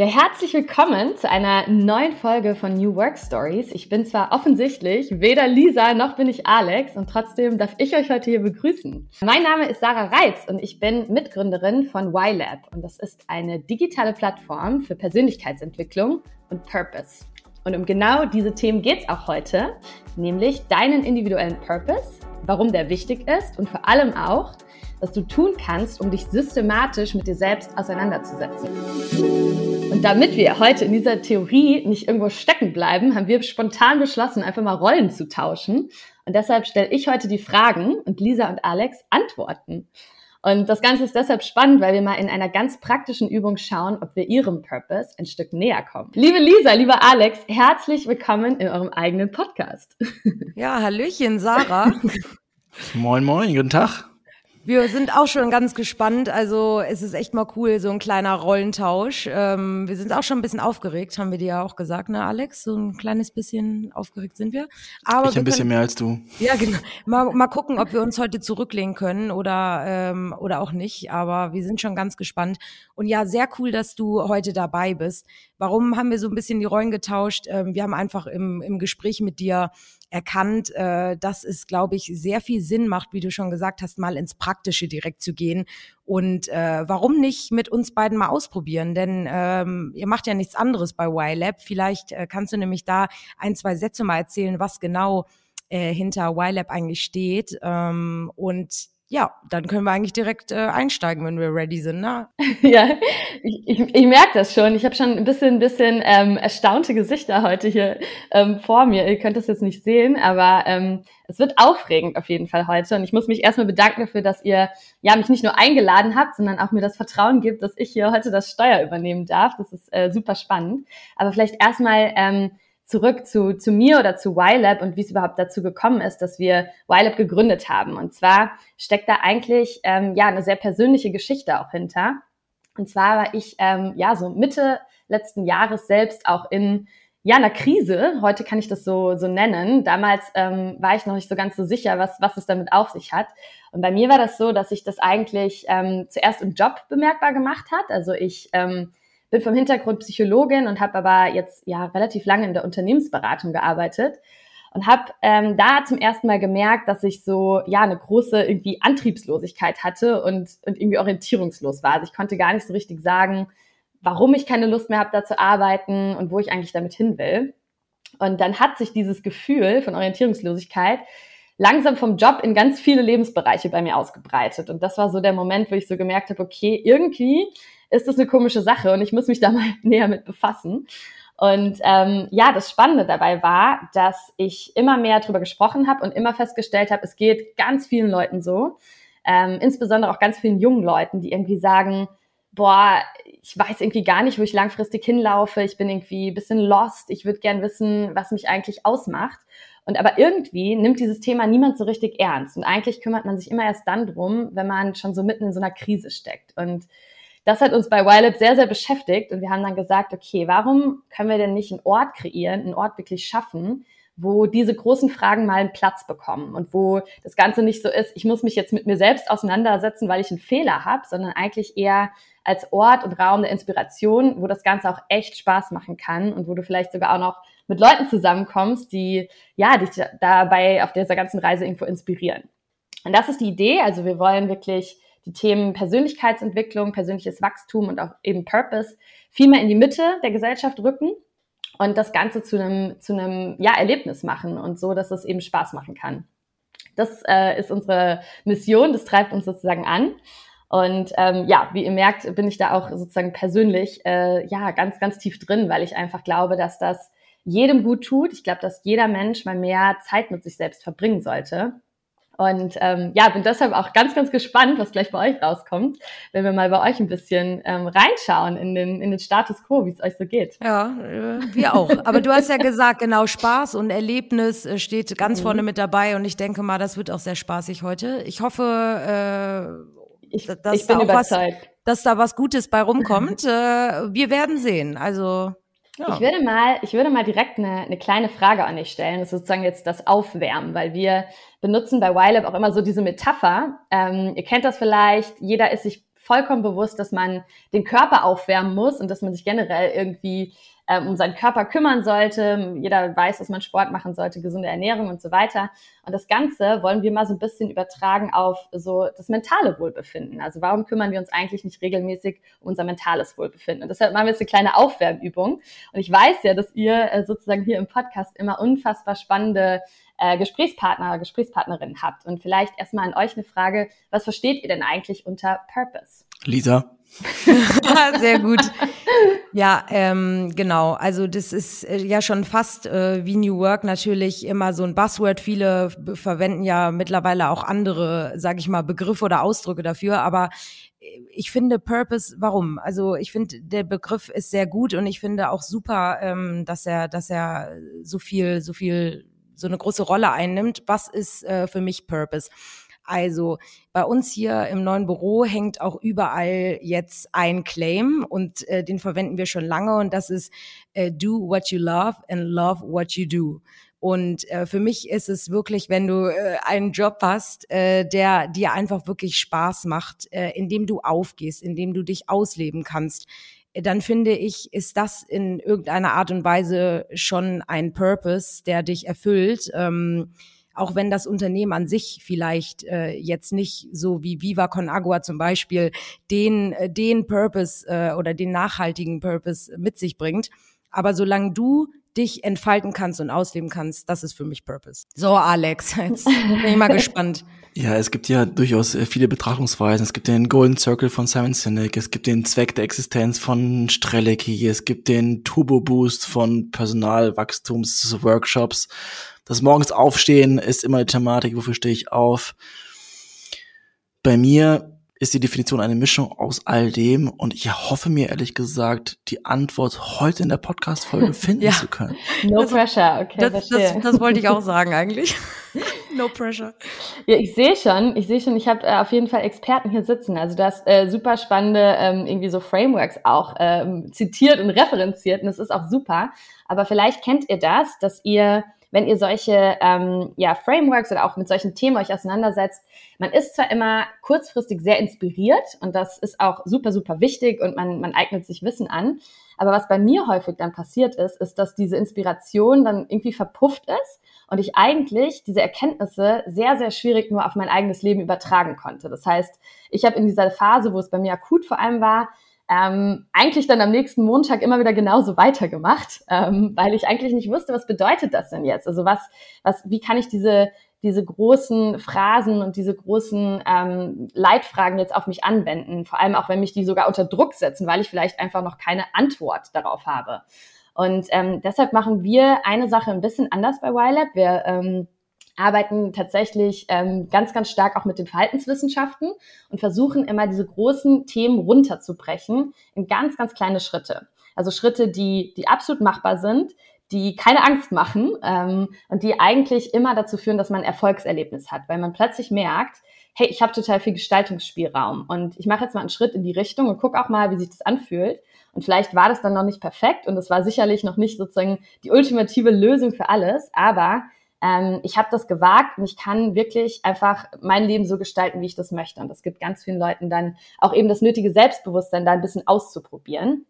Ja, herzlich willkommen zu einer neuen Folge von New Work Stories. Ich bin zwar offensichtlich weder Lisa noch bin ich Alex und trotzdem darf ich euch heute hier begrüßen. Mein Name ist Sarah Reitz und ich bin Mitgründerin von YLab und das ist eine digitale Plattform für Persönlichkeitsentwicklung und Purpose. Und um genau diese Themen geht es auch heute, nämlich deinen individuellen Purpose, warum der wichtig ist und vor allem auch, was du tun kannst, um dich systematisch mit dir selbst auseinanderzusetzen. Und damit wir heute in dieser Theorie nicht irgendwo stecken bleiben, haben wir spontan beschlossen, einfach mal Rollen zu tauschen. Und deshalb stelle ich heute die Fragen und Lisa und Alex antworten. Und das Ganze ist deshalb spannend, weil wir mal in einer ganz praktischen Übung schauen, ob wir ihrem Purpose ein Stück näher kommen. Liebe Lisa, lieber Alex, herzlich willkommen in eurem eigenen Podcast. Ja, Hallöchen, Sarah. Moin, moin, guten Tag. Wir sind auch schon ganz gespannt. Also es ist echt mal cool, so ein kleiner Rollentausch. Ähm, wir sind auch schon ein bisschen aufgeregt, haben wir dir ja auch gesagt, ne, Alex? So ein kleines bisschen aufgeregt sind wir. Aber ich ein bisschen können, mehr als du. Ja, genau. Mal, mal gucken, ob wir uns heute zurücklehnen können oder, ähm, oder auch nicht. Aber wir sind schon ganz gespannt. Und ja, sehr cool, dass du heute dabei bist. Warum haben wir so ein bisschen die Rollen getauscht? Ähm, wir haben einfach im, im Gespräch mit dir erkannt, äh, dass es, glaube ich, sehr viel Sinn macht, wie du schon gesagt hast, mal ins Praktische direkt zu gehen. Und äh, warum nicht mit uns beiden mal ausprobieren? Denn ähm, ihr macht ja nichts anderes bei YLab. Vielleicht äh, kannst du nämlich da ein, zwei Sätze mal erzählen, was genau äh, hinter YLab eigentlich steht. Ähm, und ja, dann können wir eigentlich direkt äh, einsteigen, wenn wir ready sind, ne? ja, ich, ich, ich merke das schon. Ich habe schon ein bisschen, ein bisschen ähm, erstaunte Gesichter heute hier ähm, vor mir. Ihr könnt das jetzt nicht sehen, aber ähm, es wird aufregend auf jeden Fall heute. Und ich muss mich erstmal bedanken dafür, dass ihr ja mich nicht nur eingeladen habt, sondern auch mir das Vertrauen gibt, dass ich hier heute das Steuer übernehmen darf. Das ist äh, super spannend. Aber vielleicht erstmal ähm, zurück zu, zu mir oder zu YLab und wie es überhaupt dazu gekommen ist, dass wir YLab gegründet haben. Und zwar steckt da eigentlich ähm, ja eine sehr persönliche Geschichte auch hinter. Und zwar war ich ähm, ja so Mitte letzten Jahres selbst auch in ja einer Krise. Heute kann ich das so so nennen. Damals ähm, war ich noch nicht so ganz so sicher, was was es damit auf sich hat. Und bei mir war das so, dass sich das eigentlich ähm, zuerst im Job bemerkbar gemacht hat. Also ich ähm, bin vom Hintergrund Psychologin und habe aber jetzt ja relativ lange in der Unternehmensberatung gearbeitet und habe ähm, da zum ersten Mal gemerkt, dass ich so ja eine große irgendwie Antriebslosigkeit hatte und, und irgendwie orientierungslos war. Also ich konnte gar nicht so richtig sagen, warum ich keine Lust mehr habe, da zu arbeiten und wo ich eigentlich damit hin will. Und dann hat sich dieses Gefühl von Orientierungslosigkeit langsam vom Job in ganz viele Lebensbereiche bei mir ausgebreitet. Und das war so der Moment, wo ich so gemerkt habe, okay, irgendwie ist das eine komische Sache und ich muss mich da mal näher mit befassen. Und ähm, ja, das Spannende dabei war, dass ich immer mehr darüber gesprochen habe und immer festgestellt habe, es geht ganz vielen Leuten so, ähm, insbesondere auch ganz vielen jungen Leuten, die irgendwie sagen, boah, ich weiß irgendwie gar nicht, wo ich langfristig hinlaufe, ich bin irgendwie ein bisschen lost, ich würde gern wissen, was mich eigentlich ausmacht. Und aber irgendwie nimmt dieses Thema niemand so richtig ernst. Und eigentlich kümmert man sich immer erst dann drum, wenn man schon so mitten in so einer Krise steckt. Und das hat uns bei YLab sehr, sehr beschäftigt und wir haben dann gesagt, okay, warum können wir denn nicht einen Ort kreieren, einen Ort wirklich schaffen, wo diese großen Fragen mal einen Platz bekommen und wo das Ganze nicht so ist, ich muss mich jetzt mit mir selbst auseinandersetzen, weil ich einen Fehler habe, sondern eigentlich eher als Ort und Raum der Inspiration, wo das Ganze auch echt Spaß machen kann und wo du vielleicht sogar auch noch mit Leuten zusammenkommst, die ja dich dabei auf dieser ganzen Reise irgendwo inspirieren. Und das ist die Idee. Also wir wollen wirklich die Themen Persönlichkeitsentwicklung, persönliches Wachstum und auch eben Purpose viel mehr in die Mitte der Gesellschaft rücken und das Ganze zu einem, zu einem ja, Erlebnis machen und so, dass es eben Spaß machen kann. Das äh, ist unsere Mission, das treibt uns sozusagen an. Und ähm, ja, wie ihr merkt, bin ich da auch sozusagen persönlich äh, ja ganz, ganz tief drin, weil ich einfach glaube, dass das jedem gut tut. Ich glaube, dass jeder Mensch mal mehr Zeit mit sich selbst verbringen sollte. Und ähm, ja, bin deshalb auch ganz, ganz gespannt, was gleich bei euch rauskommt, wenn wir mal bei euch ein bisschen ähm, reinschauen in den, in den Status quo, wie es euch so geht. Ja, äh, wir auch. Aber du hast ja gesagt, genau, Spaß und Erlebnis äh, steht ganz mhm. vorne mit dabei und ich denke mal, das wird auch sehr spaßig heute. Ich hoffe, äh, ich, dass, ich bin da was, dass da was Gutes bei rumkommt. äh, wir werden sehen. Also ja. Ich würde mal, ich würde mal direkt eine, eine kleine Frage an dich stellen. Das ist sozusagen jetzt das Aufwärmen, weil wir benutzen bei YLab auch immer so diese Metapher. Ähm, ihr kennt das vielleicht, jeder ist sich vollkommen bewusst, dass man den Körper aufwärmen muss und dass man sich generell irgendwie ähm, um seinen Körper kümmern sollte. Jeder weiß, dass man Sport machen sollte, gesunde Ernährung und so weiter. Und das Ganze wollen wir mal so ein bisschen übertragen auf so das mentale Wohlbefinden. Also warum kümmern wir uns eigentlich nicht regelmäßig um unser mentales Wohlbefinden? Und deshalb machen wir jetzt eine kleine Aufwärmübung. Und ich weiß ja, dass ihr äh, sozusagen hier im Podcast immer unfassbar spannende äh, Gesprächspartner, Gesprächspartnerinnen habt. Und vielleicht erstmal an euch eine Frage, was versteht ihr denn eigentlich unter Purpose? Lisa. Sehr gut. Ja, ähm, genau. Also das ist äh, ja schon fast äh, wie New Work natürlich immer so ein Buzzword. Viele verwenden ja mittlerweile auch andere, sage ich mal, Begriffe oder Ausdrücke dafür. Aber äh, ich finde Purpose, warum? Also ich finde, der Begriff ist sehr gut und ich finde auch super, ähm, dass er, dass er so viel, so viel, so eine große Rolle einnimmt. Was ist äh, für mich Purpose? Also bei uns hier im neuen Büro hängt auch überall jetzt ein Claim und äh, den verwenden wir schon lange und das ist äh, Do what you love and love what you do. Und äh, für mich ist es wirklich, wenn du äh, einen Job hast, äh, der dir einfach wirklich Spaß macht, äh, in dem du aufgehst, in dem du dich ausleben kannst, äh, dann finde ich, ist das in irgendeiner Art und Weise schon ein Purpose, der dich erfüllt. Ähm, auch wenn das Unternehmen an sich vielleicht äh, jetzt nicht so wie Viva Con Agua zum Beispiel den, äh, den Purpose äh, oder den nachhaltigen Purpose mit sich bringt. Aber solange du dich entfalten kannst und ausleben kannst, das ist für mich Purpose. So, Alex, jetzt bin ich mal gespannt. Ja, es gibt ja durchaus äh, viele Betrachtungsweisen. Es gibt den Golden Circle von Simon Sinek, es gibt den Zweck der Existenz von Strelecki, es gibt den Turbo Boost von Personalwachstumsworkshops. Das morgens aufstehen ist immer eine Thematik, wofür stehe ich auf. Bei mir ist die Definition eine Mischung aus all dem und ich hoffe mir ehrlich gesagt, die Antwort heute in der Podcast-Folge finden ja. zu können. No das, pressure, okay. Das, das, das, wollte ich auch sagen eigentlich. no pressure. Ja, ich sehe schon, ich sehe schon, ich habe äh, auf jeden Fall Experten hier sitzen. Also du hast äh, super spannende ähm, irgendwie so Frameworks auch ähm, zitiert und referenziert und das ist auch super. Aber vielleicht kennt ihr das, dass ihr wenn ihr solche ähm, ja, Frameworks oder auch mit solchen Themen euch auseinandersetzt, man ist zwar immer kurzfristig sehr inspiriert und das ist auch super, super wichtig und man, man eignet sich Wissen an. Aber was bei mir häufig dann passiert ist, ist, dass diese Inspiration dann irgendwie verpufft ist und ich eigentlich diese Erkenntnisse sehr, sehr schwierig nur auf mein eigenes Leben übertragen konnte. Das heißt, ich habe in dieser Phase, wo es bei mir akut vor allem war, ähm, eigentlich dann am nächsten Montag immer wieder genauso weitergemacht, ähm, weil ich eigentlich nicht wusste, was bedeutet das denn jetzt? Also was, was, wie kann ich diese diese großen Phrasen und diese großen ähm, Leitfragen jetzt auf mich anwenden, vor allem auch wenn mich die sogar unter Druck setzen, weil ich vielleicht einfach noch keine Antwort darauf habe. Und ähm, deshalb machen wir eine Sache ein bisschen anders bei YLab. Wir ähm, arbeiten tatsächlich ähm, ganz, ganz stark auch mit den Verhaltenswissenschaften und versuchen immer diese großen Themen runterzubrechen in ganz, ganz kleine Schritte. Also Schritte, die, die absolut machbar sind, die keine Angst machen ähm, und die eigentlich immer dazu führen, dass man ein Erfolgserlebnis hat, weil man plötzlich merkt, hey, ich habe total viel Gestaltungsspielraum und ich mache jetzt mal einen Schritt in die Richtung und gucke auch mal, wie sich das anfühlt. Und vielleicht war das dann noch nicht perfekt und es war sicherlich noch nicht sozusagen die ultimative Lösung für alles, aber ähm, ich habe das gewagt und ich kann wirklich einfach mein Leben so gestalten, wie ich das möchte. Und das gibt ganz vielen Leuten dann auch eben das nötige Selbstbewusstsein, da ein bisschen auszuprobieren.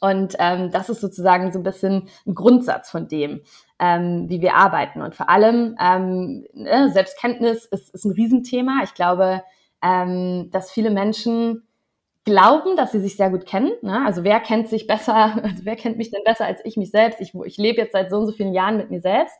Und ähm, das ist sozusagen so ein bisschen ein Grundsatz von dem, ähm, wie wir arbeiten. Und vor allem ähm, ne, Selbstkenntnis ist, ist ein Riesenthema. Ich glaube, ähm, dass viele Menschen glauben, dass sie sich sehr gut kennen. Ne? Also wer kennt sich besser, also wer kennt mich denn besser als ich mich selbst? Ich, ich lebe jetzt seit so und so vielen Jahren mit mir selbst.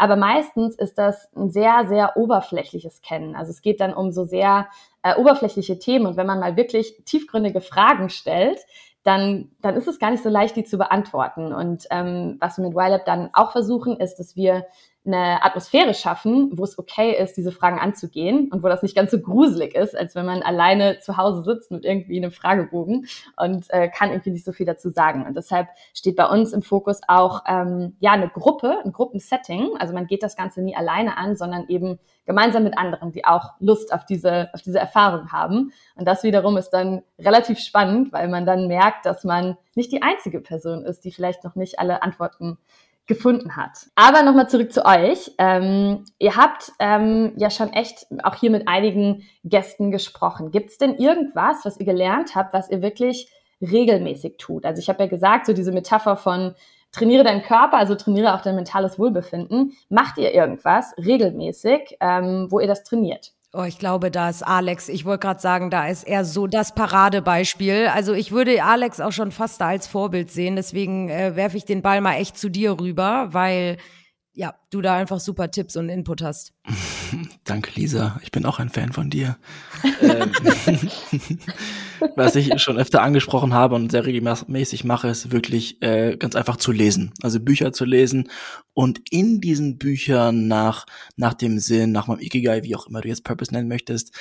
Aber meistens ist das ein sehr, sehr oberflächliches Kennen. Also es geht dann um so sehr äh, oberflächliche Themen. Und wenn man mal wirklich tiefgründige Fragen stellt, dann, dann ist es gar nicht so leicht, die zu beantworten. Und ähm, was wir mit YLab dann auch versuchen, ist, dass wir eine Atmosphäre schaffen, wo es okay ist, diese Fragen anzugehen und wo das nicht ganz so gruselig ist, als wenn man alleine zu Hause sitzt mit irgendwie einem Fragebogen und äh, kann irgendwie nicht so viel dazu sagen. Und deshalb steht bei uns im Fokus auch ähm, ja eine Gruppe, ein Gruppensetting. Also man geht das Ganze nie alleine an, sondern eben gemeinsam mit anderen, die auch Lust auf diese auf diese Erfahrung haben. Und das wiederum ist dann relativ spannend, weil man dann merkt, dass man nicht die einzige Person ist, die vielleicht noch nicht alle Antworten gefunden hat. Aber nochmal zurück zu euch. Ähm, ihr habt ähm, ja schon echt auch hier mit einigen Gästen gesprochen. Gibt es denn irgendwas, was ihr gelernt habt, was ihr wirklich regelmäßig tut? Also ich habe ja gesagt, so diese Metapher von trainiere deinen Körper, also trainiere auch dein mentales Wohlbefinden. Macht ihr irgendwas regelmäßig, ähm, wo ihr das trainiert? Oh, ich glaube, da ist Alex. Ich wollte gerade sagen, da ist er so das Paradebeispiel. Also ich würde Alex auch schon fast da als Vorbild sehen. Deswegen äh, werfe ich den Ball mal echt zu dir rüber, weil ja, du da einfach super Tipps und Input hast. Danke, Lisa. Ich bin auch ein Fan von dir. ähm, was ich schon öfter angesprochen habe und sehr regelmäßig mache, ist wirklich äh, ganz einfach zu lesen. Also Bücher zu lesen und in diesen Büchern nach, nach dem Sinn, nach meinem Ikigai, wie auch immer du jetzt Purpose nennen möchtest,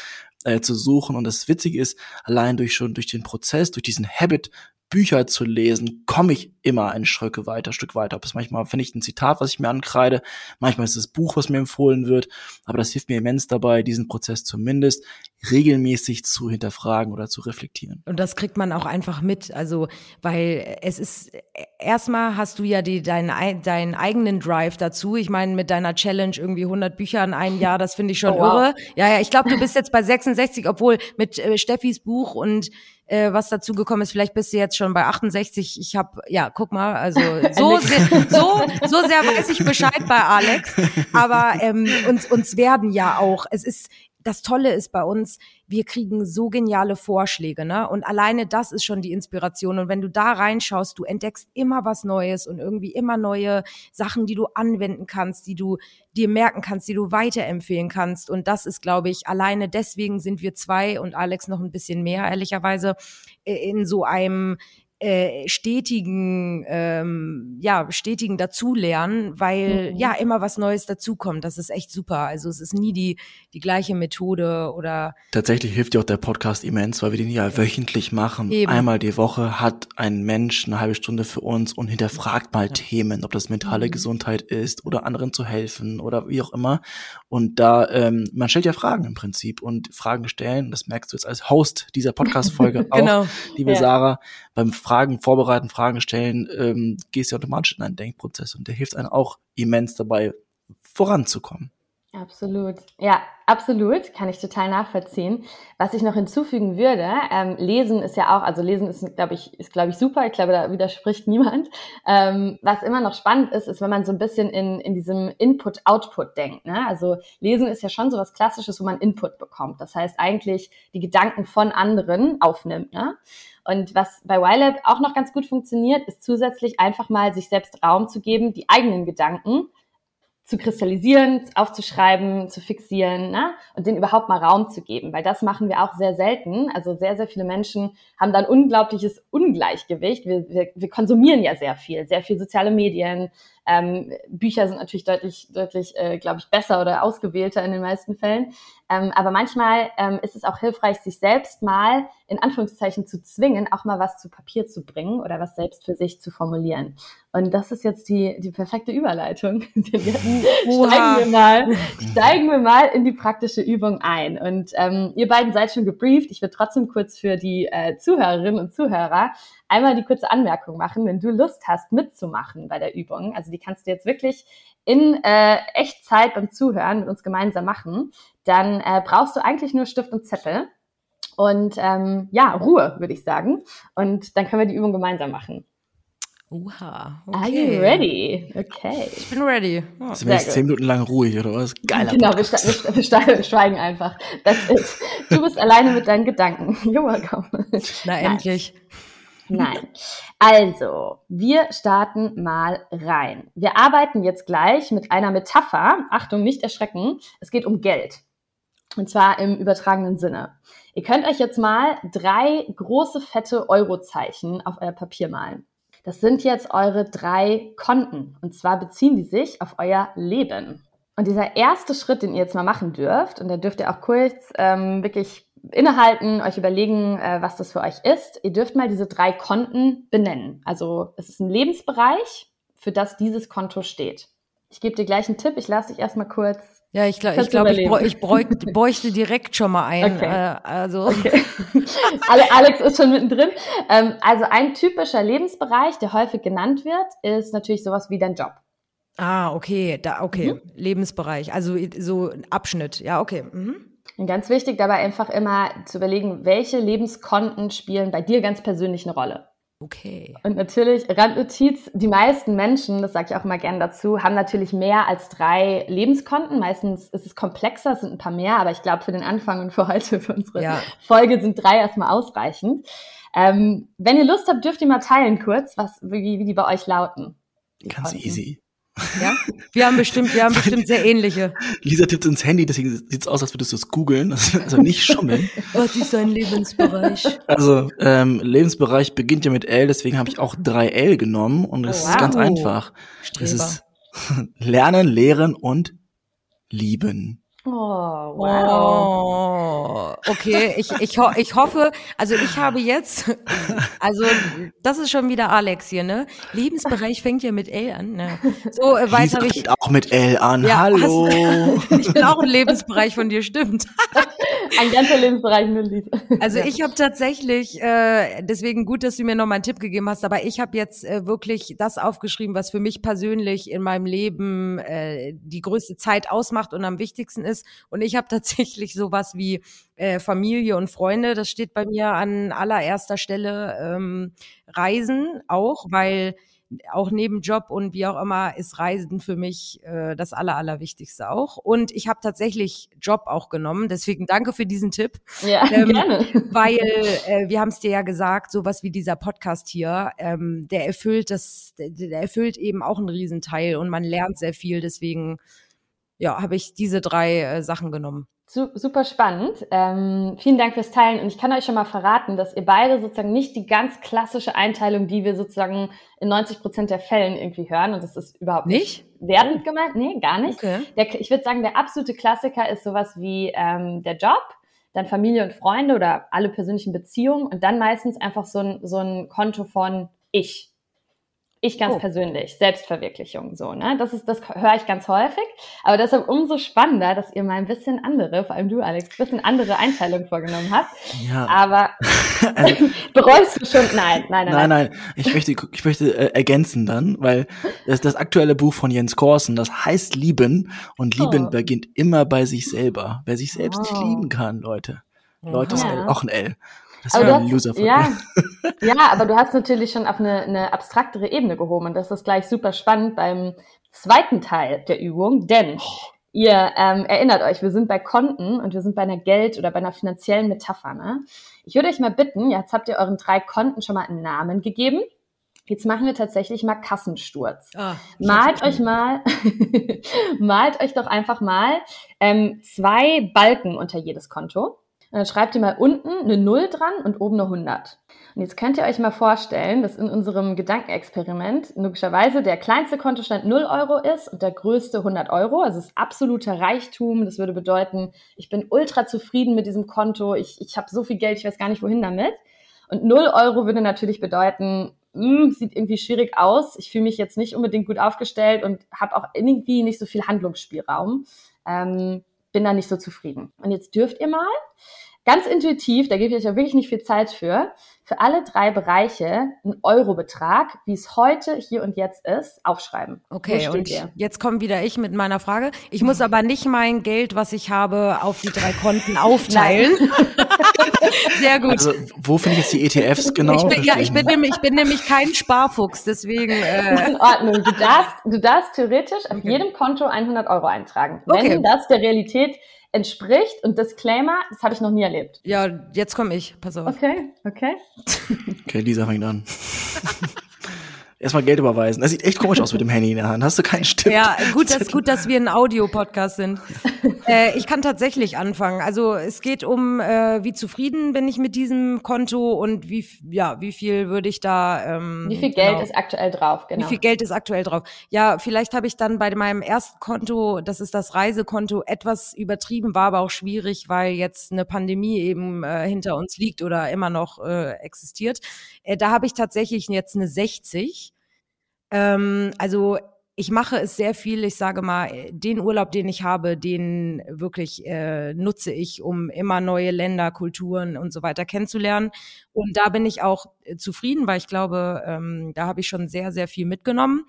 äh, zu suchen. Und das Witzige ist, allein durch schon durch den Prozess, durch diesen Habit, Bücher zu lesen, komme ich immer ein Stück weiter, Stück weiter. Ob es manchmal finde ich ein Zitat, was ich mir ankreide, manchmal ist es das Buch, was mir empfohlen wird, aber das hilft mir immens dabei, diesen Prozess zumindest regelmäßig zu hinterfragen oder zu reflektieren. Und das kriegt man auch einfach mit, also weil es ist erstmal hast du ja die deinen deinen eigenen Drive dazu. Ich meine mit deiner Challenge irgendwie 100 Bücher in einem Jahr, das finde ich schon oh, wow. irre. Ja, ja, ich glaube, du bist jetzt bei 66, obwohl mit äh, Steffis Buch und äh, was dazu gekommen ist. Vielleicht bist du jetzt schon bei 68. Ich habe, ja, guck mal, also so, sehr, so, so sehr weiß ich Bescheid bei Alex. Aber ähm, uns, uns werden ja auch, es ist, das Tolle ist bei uns, wir kriegen so geniale Vorschläge, ne? Und alleine das ist schon die Inspiration. Und wenn du da reinschaust, du entdeckst immer was Neues und irgendwie immer neue Sachen, die du anwenden kannst, die du dir merken kannst, die du weiterempfehlen kannst. Und das ist, glaube ich, alleine deswegen sind wir zwei und Alex noch ein bisschen mehr, ehrlicherweise, in so einem äh, stetigen, ähm, ja, stetigen Dazulernen, weil mhm. ja immer was Neues dazukommt. Das ist echt super. Also es ist nie die, die gleiche Methode oder. Tatsächlich hilft dir auch der Podcast immens, weil wir den ja wöchentlich machen. Eben. Einmal die Woche hat ein Mensch eine halbe Stunde für uns und hinterfragt mal ja. Themen, ob das mentale mhm. Gesundheit ist oder anderen zu helfen oder wie auch immer. Und da, ähm, man stellt ja Fragen im Prinzip und Fragen stellen, das merkst du jetzt als Host dieser Podcast-Folge genau. auch, liebe ja. Sarah, beim Fragen vorbereiten, Fragen stellen, ähm, gehst du automatisch in einen Denkprozess und der hilft einem auch immens dabei, voranzukommen. Absolut. Ja, absolut. Kann ich total nachvollziehen. Was ich noch hinzufügen würde, ähm, Lesen ist ja auch, also Lesen ist, glaube ich, ist, glaube ich, super. Ich glaube, da widerspricht niemand. Ähm, was immer noch spannend ist, ist, wenn man so ein bisschen in, in diesem Input-Output denkt. Ne? Also Lesen ist ja schon so was Klassisches, wo man Input bekommt. Das heißt eigentlich die Gedanken von anderen aufnimmt. Ne? Und was bei YLab auch noch ganz gut funktioniert, ist zusätzlich einfach mal sich selbst Raum zu geben, die eigenen Gedanken zu kristallisieren, aufzuschreiben, zu fixieren ne? und den überhaupt mal Raum zu geben, weil das machen wir auch sehr selten. Also sehr, sehr viele Menschen haben dann unglaubliches Ungleichgewicht. Wir, wir, wir konsumieren ja sehr viel, sehr viel soziale Medien. Ähm, Bücher sind natürlich deutlich, deutlich, äh, glaube ich, besser oder ausgewählter in den meisten Fällen. Ähm, aber manchmal ähm, ist es auch hilfreich, sich selbst mal in Anführungszeichen zu zwingen, auch mal was zu Papier zu bringen oder was selbst für sich zu formulieren. Und das ist jetzt die, die perfekte Überleitung. steigen wir mal, steigen wir mal in die praktische Übung ein. Und ähm, ihr beiden seid schon gebrieft. Ich will trotzdem kurz für die äh, Zuhörerinnen und Zuhörer einmal die kurze Anmerkung machen, wenn du Lust hast, mitzumachen bei der Übung. Also die kannst du jetzt wirklich in äh, Echtzeit beim Zuhören mit uns gemeinsam machen. Dann äh, brauchst du eigentlich nur Stift und Zettel. Und ähm, ja, Ruhe, würde ich sagen. Und dann können wir die Übung gemeinsam machen. Uha. Okay. Are you ready? Okay. Ich bin ready. Oh, Sind wir jetzt zehn Minuten lang ruhig, oder was? Geiler Genau, wir, wir, wir, schweigen einfach. That's it. Du bist alleine mit deinen Gedanken. You're welcome. Na, endlich. Nein. Also, wir starten mal rein. Wir arbeiten jetzt gleich mit einer Metapher. Achtung, nicht erschrecken. Es geht um Geld. Und zwar im übertragenen Sinne. Ihr könnt euch jetzt mal drei große, fette Eurozeichen auf euer Papier malen. Das sind jetzt eure drei Konten. Und zwar beziehen die sich auf euer Leben. Und dieser erste Schritt, den ihr jetzt mal machen dürft, und da dürft ihr auch kurz ähm, wirklich innehalten, euch überlegen, äh, was das für euch ist. Ihr dürft mal diese drei Konten benennen. Also es ist ein Lebensbereich, für das dieses Konto steht. Ich gebe dir gleich einen Tipp. Ich lasse dich erstmal kurz. Ja, ich glaube, ich, glaub, ich, bräuch, ich bräuch, bräuchte direkt schon mal ein. Okay. Äh, also. Okay. Alex ist schon mittendrin. Ähm, also ein typischer Lebensbereich, der häufig genannt wird, ist natürlich sowas wie dein Job. Ah, okay, da, okay, mhm. Lebensbereich, also so ein Abschnitt, ja, okay. Mhm. Und ganz wichtig dabei einfach immer zu überlegen, welche Lebenskonten spielen bei dir ganz persönlich eine Rolle. Okay. Und natürlich, Randnotiz, die meisten Menschen, das sage ich auch immer gerne dazu, haben natürlich mehr als drei Lebenskonten. Meistens ist es komplexer, es sind ein paar mehr, aber ich glaube, für den Anfang und für heute, für unsere ja. Folge, sind drei erstmal ausreichend. Ähm, wenn ihr Lust habt, dürft ihr mal teilen kurz, was, wie, wie die bei euch lauten. Ganz Konten. easy. Ja? Wir haben bestimmt, wir haben bestimmt sehr ähnliche. Lisa tippt ins Handy, deswegen sieht es aus, als würdest du es googeln. Also nicht schummeln. Was ist dein Lebensbereich? Also, ähm, Lebensbereich beginnt ja mit L, deswegen habe ich auch 3L genommen und es wow. ist ganz einfach. Streber. Es ist Lernen, Lehren und Lieben. Oh, wow. Oh, okay, ich, ich, ho ich hoffe, also ich habe jetzt, also das ist schon wieder Alex hier, ne? Lebensbereich fängt ja mit L an, ne? So äh, weiß habe ich auch mit L an. Ja, Hallo. Hast, ich bin auch ein Lebensbereich von dir, stimmt. Ein ganzer Lebensbereich nur Lied. Also ich habe tatsächlich, äh, deswegen gut, dass du mir noch mal einen Tipp gegeben hast, aber ich habe jetzt äh, wirklich das aufgeschrieben, was für mich persönlich in meinem Leben äh, die größte Zeit ausmacht und am wichtigsten ist. Und ich habe tatsächlich sowas wie äh, Familie und Freunde. Das steht bei mir an allererster Stelle. Ähm, Reisen auch, weil auch neben Job und wie auch immer ist Reisen für mich äh, das Aller, Allerwichtigste auch. Und ich habe tatsächlich Job auch genommen. Deswegen danke für diesen Tipp. Ja, ähm, gerne. Weil äh, wir haben es dir ja gesagt, sowas wie dieser Podcast hier, ähm, der erfüllt das, der, der erfüllt eben auch einen Riesenteil und man lernt sehr viel. Deswegen ja, habe ich diese drei äh, Sachen genommen. Super spannend. Ähm, vielen Dank fürs Teilen. Und ich kann euch schon mal verraten, dass ihr beide sozusagen nicht die ganz klassische Einteilung, die wir sozusagen in 90 Prozent der Fällen irgendwie hören. Und das ist überhaupt nicht, nicht wertend gemeint. Nee, gar nicht. Okay. Der, ich würde sagen, der absolute Klassiker ist sowas wie ähm, der Job, dann Familie und Freunde oder alle persönlichen Beziehungen und dann meistens einfach so ein, so ein Konto von ich. Ich ganz oh. persönlich, Selbstverwirklichung, so, ne? Das ist, das höre ich ganz häufig. Aber deshalb umso spannender, dass ihr mal ein bisschen andere, vor allem du, Alex, ein bisschen andere Einteilungen vorgenommen habt. Ja. Aber also, bereust du schon? Nein, nein, nein. Nein, nein. Ich möchte, ich möchte äh, ergänzen dann, weil das, das aktuelle Buch von Jens Korsen, das heißt Lieben und Lieben oh. beginnt immer bei sich selber. Wer sich selbst oh. nicht lieben kann, Leute. Leute, ja. ist auch ein L. Das aber ein Loser von ja, ja, aber du hast natürlich schon auf eine, eine abstraktere Ebene gehoben und das ist gleich super spannend beim zweiten Teil der Übung, denn oh. ihr ähm, erinnert euch, wir sind bei Konten und wir sind bei einer Geld- oder bei einer finanziellen Metapher. Ne? Ich würde euch mal bitten, jetzt habt ihr euren drei Konten schon mal einen Namen gegeben. Jetzt machen wir tatsächlich mal Kassensturz. Ah, malt euch mal, malt euch doch einfach mal ähm, zwei Balken unter jedes Konto. Und dann schreibt ihr mal unten eine 0 dran und oben eine 100. Und jetzt könnt ihr euch mal vorstellen, dass in unserem Gedankenexperiment logischerweise der kleinste Kontostand 0 Euro ist und der größte 100 Euro. Also es ist absoluter Reichtum. Das würde bedeuten, ich bin ultra zufrieden mit diesem Konto. Ich, ich habe so viel Geld, ich weiß gar nicht wohin damit. Und 0 Euro würde natürlich bedeuten, mh, hm, sieht irgendwie schwierig aus. Ich fühle mich jetzt nicht unbedingt gut aufgestellt und habe auch irgendwie nicht so viel Handlungsspielraum. Ähm, bin da nicht so zufrieden. Und jetzt dürft ihr mal ganz intuitiv, da gebe ich euch auch wirklich nicht viel Zeit für, für alle drei Bereiche einen Eurobetrag, wie es heute, hier und jetzt ist, aufschreiben. Okay, und ihr? jetzt kommt wieder ich mit meiner Frage. Ich muss aber nicht mein Geld, was ich habe, auf die drei Konten aufteilen. Sehr gut. Also, wo finde ich jetzt die ETFs genau? Ich bin, ja, ich bin, nämlich, ich bin nämlich kein Sparfuchs, deswegen. Äh. In Ordnung. Du darfst, du darfst theoretisch auf okay. jedem Konto 100 Euro eintragen. Wenn okay. das der Realität entspricht. Und Disclaimer, das habe ich noch nie erlebt. Ja, jetzt komme ich. Pass auf. Okay, okay. Okay, Lisa fängt an. erstmal Geld überweisen. Das sieht echt komisch aus mit dem Handy in der Hand. Hast du keinen Stift? Ja, gut, dass, gut, dass wir ein Audio-Podcast sind. äh, ich kann tatsächlich anfangen. Also es geht um, äh, wie zufrieden bin ich mit diesem Konto und wie, ja, wie viel würde ich da. Ähm, wie viel Geld genau, ist aktuell drauf? Genau. Wie viel Geld ist aktuell drauf? Ja, vielleicht habe ich dann bei meinem ersten Konto, das ist das Reisekonto, etwas übertrieben, war aber auch schwierig, weil jetzt eine Pandemie eben äh, hinter uns liegt oder immer noch äh, existiert. Äh, da habe ich tatsächlich jetzt eine 60 ähm, also ich mache es sehr viel. Ich sage mal, den Urlaub, den ich habe, den wirklich äh, nutze ich, um immer neue Länder, Kulturen und so weiter kennenzulernen. Und da bin ich auch äh, zufrieden, weil ich glaube, ähm, da habe ich schon sehr, sehr viel mitgenommen.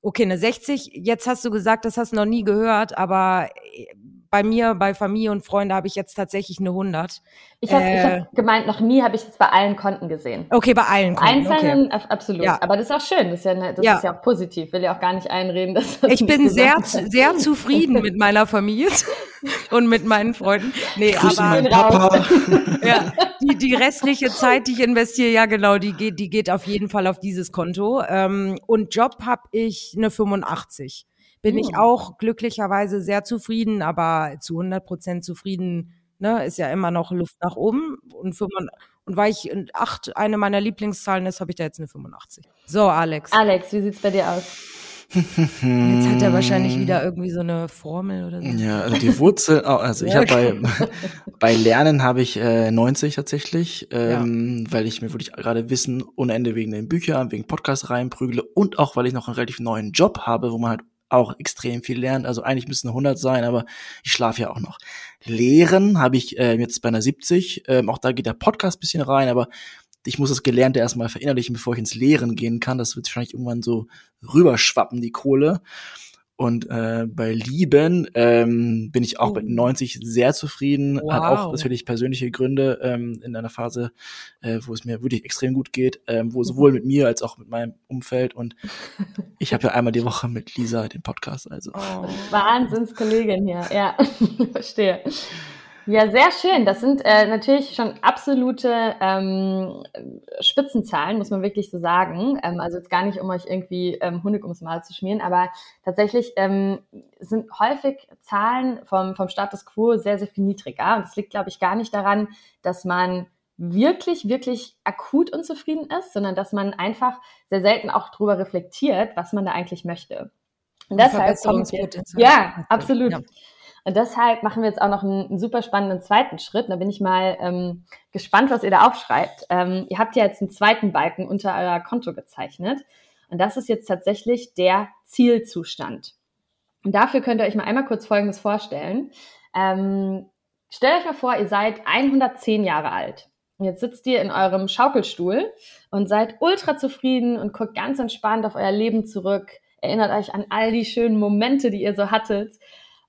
Okay, eine 60. Jetzt hast du gesagt, das hast du noch nie gehört, aber äh, bei mir, bei Familie und Freunde habe ich jetzt tatsächlich eine 100. Ich habe äh, hab gemeint, noch nie habe ich es bei allen Konten gesehen. Okay, bei allen Konten. Einzelnen, okay. absolut. Ja. Aber das ist auch schön. Das ist ja, ne, das ja. ist ja auch positiv. Will ja auch gar nicht einreden. Dass das ich bin sehr, sehr zufrieden mit meiner Familie und mit meinen Freunden. Nee, Grüßen aber Papa. ja, die, die restliche Zeit, die ich investiere, ja genau, die geht, die geht auf jeden Fall auf dieses Konto. Ähm, und Job habe ich eine 85 bin ich hm. auch glücklicherweise sehr zufrieden, aber zu 100 Prozent zufrieden ne, ist ja immer noch Luft nach oben. Und, 85, und weil ich in acht eine meiner Lieblingszahlen ist, habe ich da jetzt eine 85. So, Alex. Alex, wie sieht's bei dir aus? Jetzt hat er wahrscheinlich wieder irgendwie so eine Formel oder so. Ja, also die Wurzel, also ich habe bei, bei Lernen habe ich äh, 90 tatsächlich, ähm, ja. weil ich mir wirklich gerade Wissen ohne Ende wegen den Büchern, wegen Podcasts reinprügle und auch, weil ich noch einen relativ neuen Job habe, wo man halt auch extrem viel lernt. Also eigentlich müssen 100 sein, aber ich schlafe ja auch noch. Lehren habe ich äh, jetzt bei einer 70. Ähm, auch da geht der Podcast bisschen rein, aber ich muss das Gelernte erstmal verinnerlichen, bevor ich ins Lehren gehen kann. Das wird wahrscheinlich irgendwann so rüberschwappen, die Kohle. Und äh, bei Lieben ähm, bin ich auch oh. mit 90 sehr zufrieden. Wow. Hat auch natürlich persönliche Gründe ähm, in einer Phase, äh, wo es mir wirklich extrem gut geht, ähm, wo sowohl mit mir als auch mit meinem Umfeld. Und ich habe ja einmal die Woche mit Lisa den Podcast. Also oh, Wahnsinnskollegin hier, ja, verstehe. Ja, sehr schön. Das sind äh, natürlich schon absolute ähm, Spitzenzahlen, muss man wirklich so sagen. Ähm, also jetzt gar nicht, um euch irgendwie ähm, Honig ums Maul zu schmieren, aber tatsächlich ähm, sind häufig Zahlen vom, vom Status quo sehr, sehr viel niedriger. Und das liegt, glaube ich, gar nicht daran, dass man wirklich, wirklich akut unzufrieden ist, sondern dass man einfach sehr selten auch darüber reflektiert, was man da eigentlich möchte. Und deshalb kommt ja, absolut. Ja. Und deshalb machen wir jetzt auch noch einen, einen super spannenden zweiten Schritt. Da bin ich mal ähm, gespannt, was ihr da aufschreibt. Ähm, ihr habt ja jetzt einen zweiten Balken unter euer Konto gezeichnet. Und das ist jetzt tatsächlich der Zielzustand. Und dafür könnt ihr euch mal einmal kurz Folgendes vorstellen. Ähm, stellt euch mal vor, ihr seid 110 Jahre alt. Jetzt sitzt ihr in eurem Schaukelstuhl und seid ultra zufrieden und guckt ganz entspannt auf euer Leben zurück. Erinnert euch an all die schönen Momente, die ihr so hattet.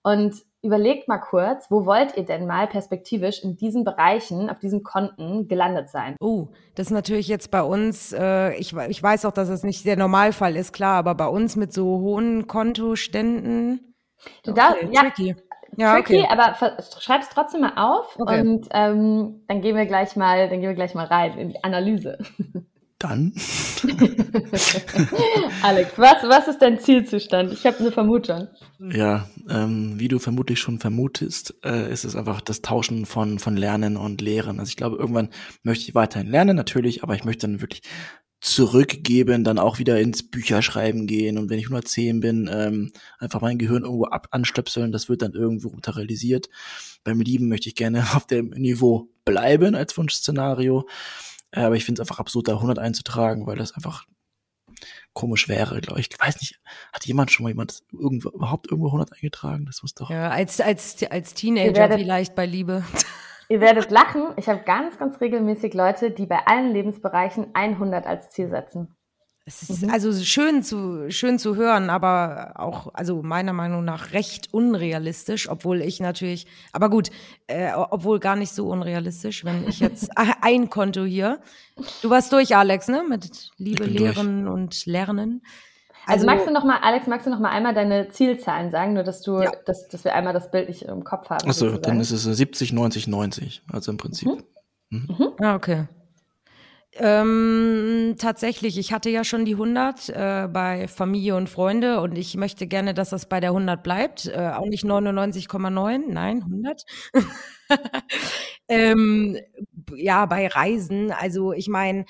Und überlegt mal kurz, wo wollt ihr denn mal perspektivisch in diesen Bereichen, auf diesen Konten gelandet sein? Oh, das ist natürlich jetzt bei uns, äh, ich, ich weiß auch, dass das nicht der Normalfall ist, klar, aber bei uns mit so hohen Kontoständen. Du okay, darfst, ja, tricky. Ja, tricky, okay. aber schreib es trotzdem mal auf okay. und ähm, dann gehen wir gleich mal, dann gehen wir gleich mal rein in die Analyse. Dann. Alex, was, was ist dein Zielzustand? Ich habe eine Vermutung. Ja, ähm, wie du vermutlich schon vermutest, äh, ist es einfach das Tauschen von, von Lernen und Lehren. Also ich glaube, irgendwann möchte ich weiterhin lernen, natürlich, aber ich möchte dann wirklich zurückgeben, dann auch wieder ins Bücherschreiben gehen und wenn ich 110 bin, ähm, einfach mein Gehirn irgendwo ab anstöpseln, das wird dann irgendwo materialisiert. Beim Lieben möchte ich gerne auf dem Niveau bleiben als Wunschszenario. Äh, aber ich finde es einfach absurd, da 100 einzutragen, weil das einfach komisch wäre, glaube ich. Ich weiß nicht, hat jemand schon mal jemand irgendwo, überhaupt irgendwo 100 eingetragen? Das muss doch. Ja, als, als, als Teenager werdet, vielleicht bei Liebe. Ihr werdet lachen. Ich habe ganz, ganz regelmäßig Leute, die bei allen Lebensbereichen 100 als Ziel setzen. Es ist mhm. also schön zu, schön zu hören, aber auch, also meiner Meinung nach recht unrealistisch, obwohl ich natürlich, aber gut, äh, obwohl gar nicht so unrealistisch, wenn ich jetzt ein Konto hier. Du warst durch, Alex, ne? Mit Liebe, Lehren durch. und Lernen. Also, also, magst du noch mal, Alex, magst du noch mal einmal deine Zielzahlen sagen, nur dass du, ja. dass, dass wir einmal das Bild nicht im Kopf haben. Achso, dann ist es 70, 90, 90. Also im Prinzip. Mhm. Mhm. Ah, okay. Ähm, tatsächlich, ich hatte ja schon die 100 äh, bei Familie und Freunde und ich möchte gerne, dass das bei der 100 bleibt. Äh, auch nicht 99,9, nein, 100. ähm, ja, bei Reisen, also ich meine,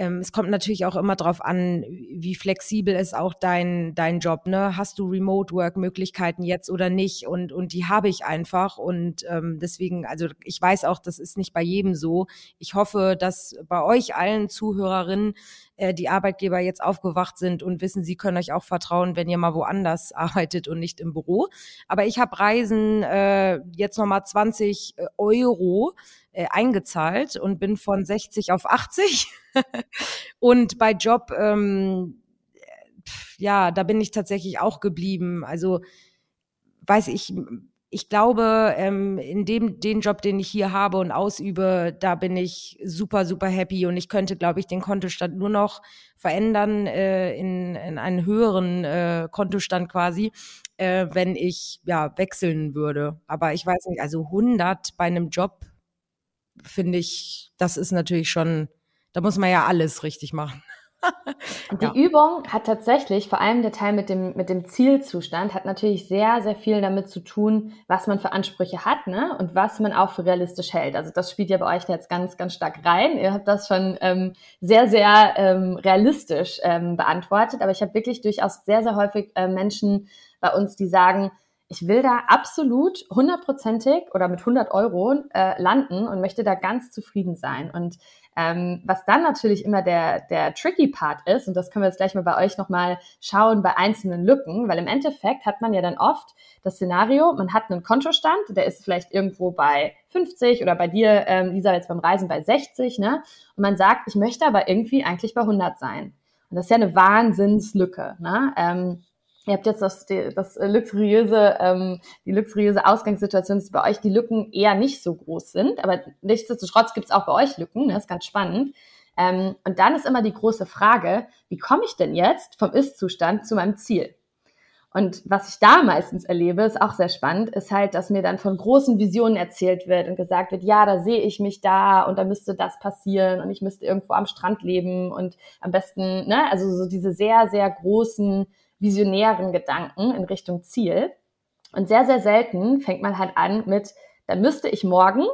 ähm, es kommt natürlich auch immer darauf an, wie flexibel ist auch dein, dein Job. Ne? Hast du Remote-Work-Möglichkeiten jetzt oder nicht? Und, und die habe ich einfach. Und ähm, deswegen, also ich weiß auch, das ist nicht bei jedem so. Ich hoffe, dass bei euch allen Zuhörerinnen äh, die Arbeitgeber jetzt aufgewacht sind und wissen, sie können euch auch vertrauen, wenn ihr mal woanders arbeitet und nicht im Büro. Aber ich habe Reisen äh, jetzt nochmal 20 äh, Euro äh, eingezahlt und bin von 60 auf 80. und bei Job, ähm, ja, da bin ich tatsächlich auch geblieben. Also weiß ich, ich glaube, ähm, in dem den Job, den ich hier habe und ausübe, da bin ich super, super happy und ich könnte, glaube ich, den Kontostand nur noch verändern äh, in, in einen höheren äh, Kontostand quasi, äh, wenn ich ja wechseln würde. Aber ich weiß nicht, also 100 bei einem Job finde ich, das ist natürlich schon, da muss man ja alles richtig machen. Die ja. Übung hat tatsächlich, vor allem der Teil mit dem, mit dem Zielzustand, hat natürlich sehr, sehr viel damit zu tun, was man für Ansprüche hat ne? und was man auch für realistisch hält. Also das spielt ja bei euch jetzt ganz, ganz stark rein. Ihr habt das schon ähm, sehr, sehr ähm, realistisch ähm, beantwortet, aber ich habe wirklich durchaus sehr, sehr häufig äh, Menschen bei uns, die sagen, ich will da absolut hundertprozentig oder mit 100 Euro äh, landen und möchte da ganz zufrieden sein. Und ähm, was dann natürlich immer der, der tricky Part ist, und das können wir jetzt gleich mal bei euch nochmal schauen bei einzelnen Lücken, weil im Endeffekt hat man ja dann oft das Szenario, man hat einen Kontostand, der ist vielleicht irgendwo bei 50 oder bei dir, ähm, Lisa, jetzt beim Reisen bei 60, ne? Und man sagt, ich möchte aber irgendwie eigentlich bei 100 sein. Und das ist ja eine Wahnsinnslücke, ne? Ähm, Ihr habt jetzt das, das luxuriöse, ähm, die luxuriöse Ausgangssituation, dass bei euch die Lücken eher nicht so groß sind, aber nichtsdestotrotz gibt es auch bei euch Lücken, das ne? ist ganz spannend. Ähm, und dann ist immer die große Frage, wie komme ich denn jetzt vom Ist-Zustand zu meinem Ziel? Und was ich da meistens erlebe, ist auch sehr spannend, ist halt, dass mir dann von großen Visionen erzählt wird und gesagt wird, ja, da sehe ich mich da und da müsste das passieren und ich müsste irgendwo am Strand leben und am besten, ne, also so diese sehr, sehr großen visionären Gedanken in Richtung Ziel. Und sehr, sehr selten fängt man halt an mit, da müsste ich morgen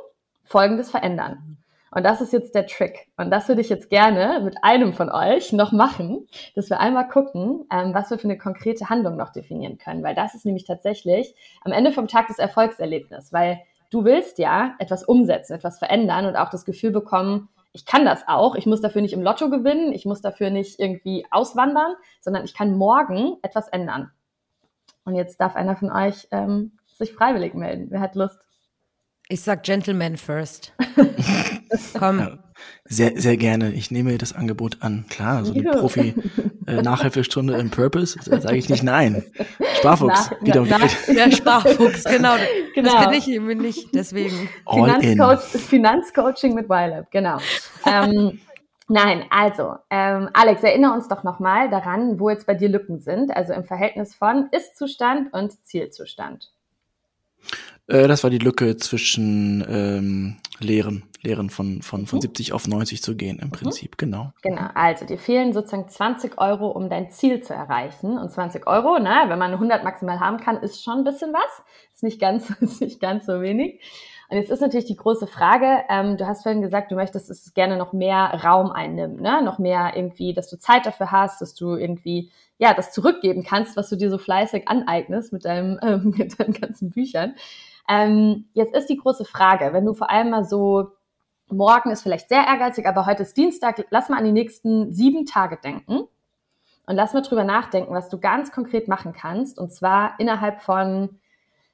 Folgendes verändern. Und das ist jetzt der Trick. Und das würde ich jetzt gerne mit einem von euch noch machen, dass wir einmal gucken, ähm, was wir für eine konkrete Handlung noch definieren können. Weil das ist nämlich tatsächlich am Ende vom Tag das Erfolgserlebnis. Weil du willst ja etwas umsetzen, etwas verändern und auch das Gefühl bekommen, ich kann das auch. Ich muss dafür nicht im Lotto gewinnen, ich muss dafür nicht irgendwie auswandern, sondern ich kann morgen etwas ändern. Und jetzt darf einer von euch ähm, sich freiwillig melden. Wer hat Lust? Ich sag Gentleman first. Komm. Sehr, sehr gerne. Ich nehme das Angebot an. Klar, so eine Profi-Nachhilfestunde äh, im Purpose, da sage ich nicht nein. Sparfuchs, na, wieder na, na, Ja, Sparfuchs, genau. genau. Das bin ich eben nicht, deswegen. Finanzcoach, Finanzcoaching mit YLab, genau. ähm, nein, also, ähm, Alex, erinnere uns doch nochmal daran, wo jetzt bei dir Lücken sind, also im Verhältnis von Ist-Zustand und Zielzustand. Äh, das war die Lücke zwischen ähm, Lehren, Lehren von, von, von mhm. 70 auf 90 zu gehen im mhm. Prinzip, genau. Genau, also dir fehlen sozusagen 20 Euro, um dein Ziel zu erreichen. Und 20 Euro, na, wenn man 100 maximal haben kann, ist schon ein bisschen was. Ist nicht ganz, ist nicht ganz so wenig. Und jetzt ist natürlich die große Frage, ähm, du hast vorhin gesagt, du möchtest, dass es gerne noch mehr Raum einnimmt, ne? noch mehr irgendwie, dass du Zeit dafür hast, dass du irgendwie, ja, das zurückgeben kannst, was du dir so fleißig aneignest mit, deinem, ähm, mit deinen ganzen Büchern. Ähm, jetzt ist die große Frage, wenn du vor allem mal so, morgen ist vielleicht sehr ehrgeizig, aber heute ist Dienstag, lass mal an die nächsten sieben Tage denken und lass mal drüber nachdenken, was du ganz konkret machen kannst. Und zwar innerhalb von,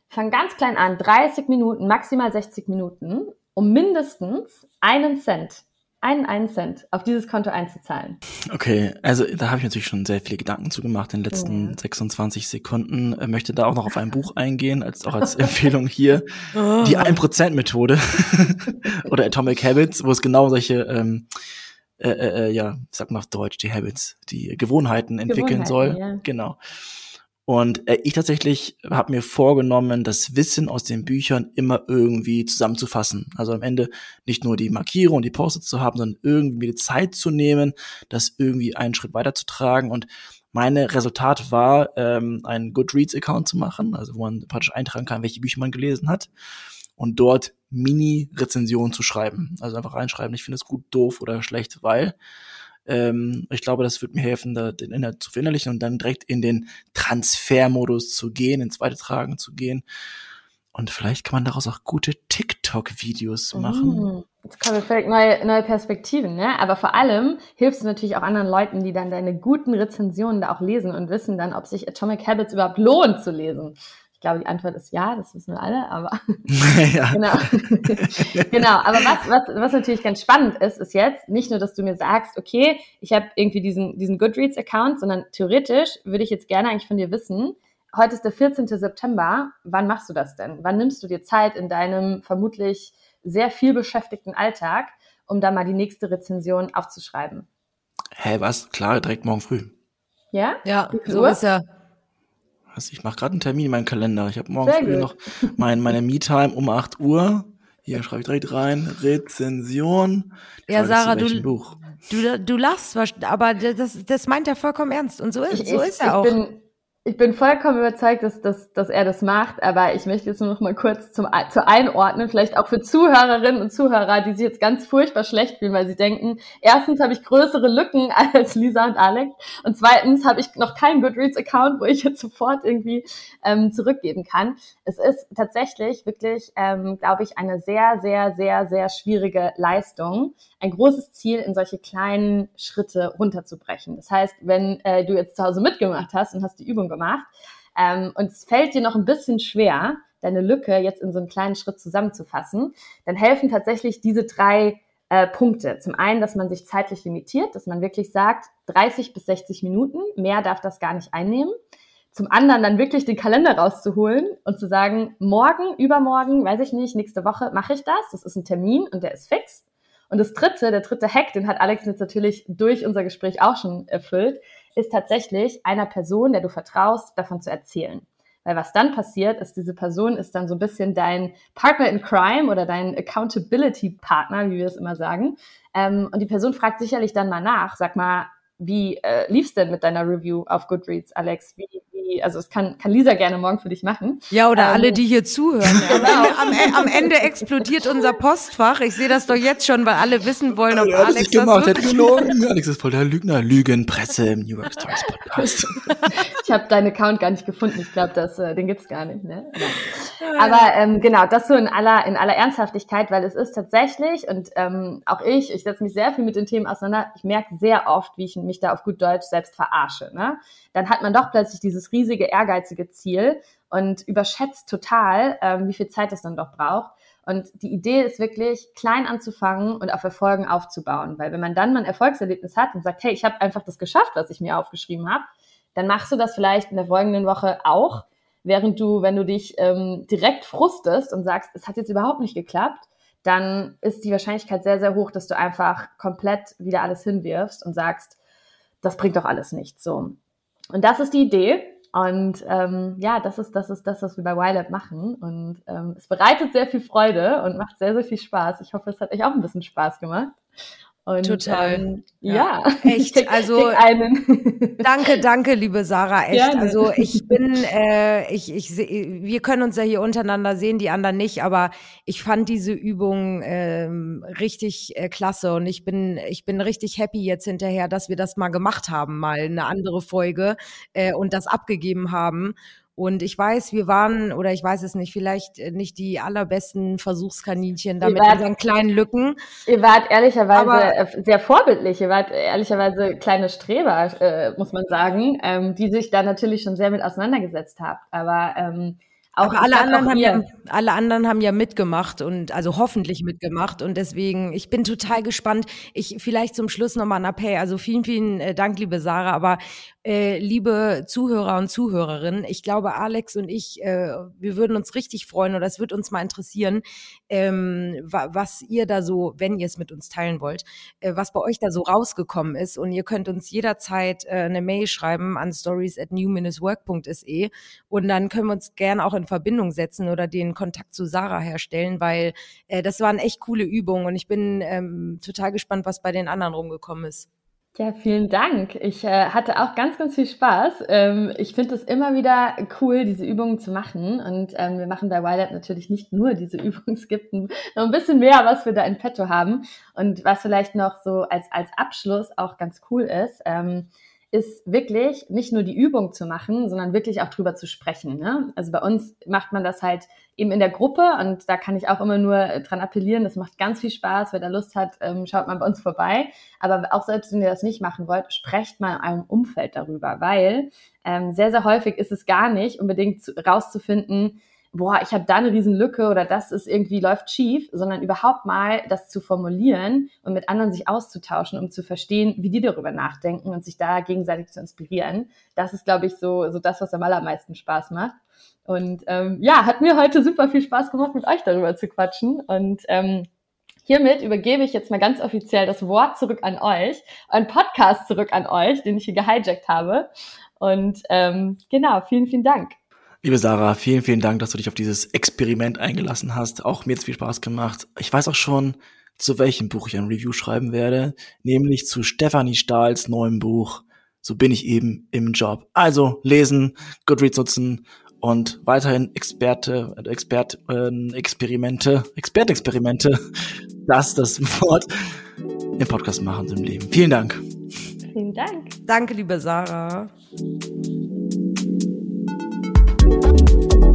fang ganz klein an, 30 Minuten, maximal 60 Minuten, um mindestens einen Cent einen, einen Cent auf dieses Konto einzuzahlen. Okay, also da habe ich natürlich schon sehr viele Gedanken zu gemacht in den letzten ja. 26 Sekunden. Ich möchte da auch noch auf ein Buch eingehen, als auch als Empfehlung hier. Oh. Die 1%-Methode oder Atomic Habits, wo es genau solche ähm, äh, äh, äh ja, sag mal auf Deutsch, die Habits, die Gewohnheiten entwickeln Gewohnheiten, soll. Ja. Genau. Und äh, ich tatsächlich habe mir vorgenommen, das Wissen aus den Büchern immer irgendwie zusammenzufassen. Also am Ende nicht nur die Markierung und die Post zu haben, sondern irgendwie die Zeit zu nehmen, das irgendwie einen Schritt weiterzutragen. Und meine Resultat war, ähm, einen Goodreads-Account zu machen, also wo man praktisch eintragen kann, welche Bücher man gelesen hat. Und dort Mini-Rezensionen zu schreiben. Also einfach reinschreiben, ich finde es gut, doof oder schlecht, weil ähm, ich glaube, das wird mir helfen, da den Inhalt zu verinnerlichen und dann direkt in den Transfermodus zu gehen, ins zweite Tragen zu gehen. Und vielleicht kann man daraus auch gute TikTok-Videos machen. Mm, jetzt kommen völlig neue, neue Perspektiven, ne? Aber vor allem hilfst du natürlich auch anderen Leuten, die dann deine guten Rezensionen da auch lesen und wissen dann, ob sich Atomic Habits überhaupt lohnt zu lesen glaube, die Antwort ist ja, das wissen wir alle, aber ja. genau. genau, aber was, was, was natürlich ganz spannend ist, ist jetzt nicht nur, dass du mir sagst, okay, ich habe irgendwie diesen, diesen Goodreads-Account, sondern theoretisch würde ich jetzt gerne eigentlich von dir wissen, heute ist der 14. September, wann machst du das denn? Wann nimmst du dir Zeit in deinem vermutlich sehr viel beschäftigten Alltag, um da mal die nächste Rezension aufzuschreiben? Hä, was? Klar, direkt morgen früh. Ja? Ja, so ist er. Also ich mache gerade einen Termin in meinem Kalender. Ich habe morgen Sehr früh gut. noch mein, meine Me-Time um 8 Uhr. Hier schreibe ich direkt rein. Rezension. Ja, Sarah, du, du, du lachst, aber das, das meint er vollkommen ernst. Und so ist, so ist er auch. Bin, ich bin vollkommen überzeugt, dass, dass, dass er das macht, aber ich möchte jetzt nur noch mal kurz zum, zu einordnen, vielleicht auch für Zuhörerinnen und Zuhörer, die sich jetzt ganz furchtbar schlecht fühlen, weil sie denken, erstens habe ich größere Lücken als Lisa und Alex und zweitens habe ich noch keinen Goodreads-Account, wo ich jetzt sofort irgendwie ähm, zurückgeben kann. Es ist tatsächlich wirklich, ähm, glaube ich, eine sehr, sehr, sehr, sehr schwierige Leistung, ein großes Ziel in solche kleinen Schritte runterzubrechen. Das heißt, wenn äh, du jetzt zu Hause mitgemacht hast und hast die Übung gemacht ähm, und es fällt dir noch ein bisschen schwer, deine Lücke jetzt in so einen kleinen Schritt zusammenzufassen, dann helfen tatsächlich diese drei äh, Punkte. Zum einen, dass man sich zeitlich limitiert, dass man wirklich sagt, 30 bis 60 Minuten, mehr darf das gar nicht einnehmen. Zum anderen dann wirklich den Kalender rauszuholen und zu sagen, morgen, übermorgen, weiß ich nicht, nächste Woche mache ich das. Das ist ein Termin und der ist fix. Und das dritte, der dritte Hack, den hat Alex jetzt natürlich durch unser Gespräch auch schon erfüllt, ist tatsächlich einer Person, der du vertraust, davon zu erzählen. Weil was dann passiert, ist, diese Person ist dann so ein bisschen dein Partner in Crime oder dein Accountability Partner, wie wir es immer sagen. Ähm, und die Person fragt sicherlich dann mal nach, sag mal, wie äh, lief's denn mit deiner Review auf Goodreads, Alex? Wie, wie, also es kann, kann Lisa gerne morgen für dich machen. Ja, oder ähm, alle, die hier zuhören. genau. am, Ende, am, Ende explodiert unser Postfach. Ich sehe das doch jetzt schon, weil alle wissen wollen, ob ja, Alex das gemacht, gelogen. Alex ist voll der Lügner. Lügenpresse im New York Stories Podcast. ich habe deinen Account gar nicht gefunden. Ich glaube, äh, den gibt's gar nicht. Ne? Aber ähm, genau, das so in aller, in aller Ernsthaftigkeit, weil es ist tatsächlich, und ähm, auch ich, ich setze mich sehr viel mit den Themen auseinander, ich merke sehr oft, wie ich mich da auf gut Deutsch selbst verarsche. Ne? Dann hat man doch plötzlich dieses riesige, ehrgeizige Ziel und überschätzt total, ähm, wie viel Zeit es dann doch braucht. Und die Idee ist wirklich, klein anzufangen und auf Erfolgen aufzubauen. Weil wenn man dann mal ein Erfolgserlebnis hat und sagt, hey, ich habe einfach das geschafft, was ich mir aufgeschrieben habe, dann machst du das vielleicht in der folgenden Woche auch Während du, wenn du dich ähm, direkt frustest und sagst, es hat jetzt überhaupt nicht geklappt, dann ist die Wahrscheinlichkeit sehr, sehr hoch, dass du einfach komplett wieder alles hinwirfst und sagst, das bringt doch alles nichts. So. Und das ist die Idee. Und ähm, ja, das ist, das ist das, was wir bei YLab machen. Und ähm, es bereitet sehr viel Freude und macht sehr, sehr viel Spaß. Ich hoffe, es hat euch auch ein bisschen Spaß gemacht. Und, Total. Ähm, ja. ja. echt. Also danke, danke, liebe Sarah. Echt. Gerne. Also ich bin, äh, ich, ich, wir können uns ja hier untereinander sehen, die anderen nicht, aber ich fand diese Übung ähm, richtig äh, klasse und ich bin, ich bin richtig happy jetzt hinterher, dass wir das mal gemacht haben, mal eine andere Folge äh, und das abgegeben haben. Und ich weiß, wir waren, oder ich weiß es nicht, vielleicht äh, nicht die allerbesten Versuchskaninchen da mit unseren kleinen Lücken. Ihr wart ehrlicherweise Aber, äh, sehr vorbildlich. Ihr wart ehrlicherweise kleine Streber, äh, muss man sagen, ähm, die sich da natürlich schon sehr mit auseinandergesetzt habt. Aber ähm, auch alle anderen, haben ja, alle anderen haben ja mitgemacht und also hoffentlich mitgemacht und deswegen, ich bin total gespannt. Ich vielleicht zum Schluss nochmal ein Appell. Also vielen, vielen äh, Dank, liebe Sarah. Aber äh, liebe Zuhörer und Zuhörerinnen, ich glaube, Alex und ich, äh, wir würden uns richtig freuen oder es wird uns mal interessieren, ähm, wa was ihr da so, wenn ihr es mit uns teilen wollt, äh, was bei euch da so rausgekommen ist. Und ihr könnt uns jederzeit äh, eine Mail schreiben an stories at new-work.se und dann können wir uns gerne auch in Verbindung setzen oder den Kontakt zu Sarah herstellen, weil äh, das waren echt coole Übungen und ich bin ähm, total gespannt, was bei den anderen rumgekommen ist. Ja, vielen Dank. Ich äh, hatte auch ganz, ganz viel Spaß. Ähm, ich finde es immer wieder cool, diese Übungen zu machen. Und ähm, wir machen bei Wild natürlich nicht nur diese Übungen. Es gibt noch ein bisschen mehr, was wir da in petto haben. Und was vielleicht noch so als, als Abschluss auch ganz cool ist. Ähm, ist wirklich nicht nur die Übung zu machen, sondern wirklich auch drüber zu sprechen. Ne? Also bei uns macht man das halt eben in der Gruppe und da kann ich auch immer nur dran appellieren. Das macht ganz viel Spaß. Wer da Lust hat, ähm, schaut mal bei uns vorbei. Aber auch selbst wenn ihr das nicht machen wollt, sprecht mal in eurem Umfeld darüber, weil ähm, sehr, sehr häufig ist es gar nicht unbedingt zu, rauszufinden, boah, ich habe da eine Riesenlücke oder das ist irgendwie läuft schief, sondern überhaupt mal das zu formulieren und mit anderen sich auszutauschen, um zu verstehen, wie die darüber nachdenken und sich da gegenseitig zu inspirieren. Das ist, glaube ich, so, so das, was am allermeisten Spaß macht. Und ähm, ja, hat mir heute super viel Spaß gemacht, mit euch darüber zu quatschen. Und ähm, Hiermit übergebe ich jetzt mal ganz offiziell das Wort zurück an euch, ein Podcast zurück an euch, den ich hier gehijackt habe. Und ähm, genau, vielen, vielen Dank. Liebe Sarah, vielen, vielen Dank, dass du dich auf dieses Experiment eingelassen hast. Auch mir hat es viel Spaß gemacht. Ich weiß auch schon, zu welchem Buch ich ein Review schreiben werde, nämlich zu Stefanie Stahls neuem Buch. So bin ich eben im Job. Also lesen, Goodreads nutzen und weiterhin Experte, Expert, äh, Experimente, Expertexperimente, das ist das Wort, im Podcast machen im Leben. Vielen Dank. Vielen Dank. Danke, liebe Sarah. Thank you.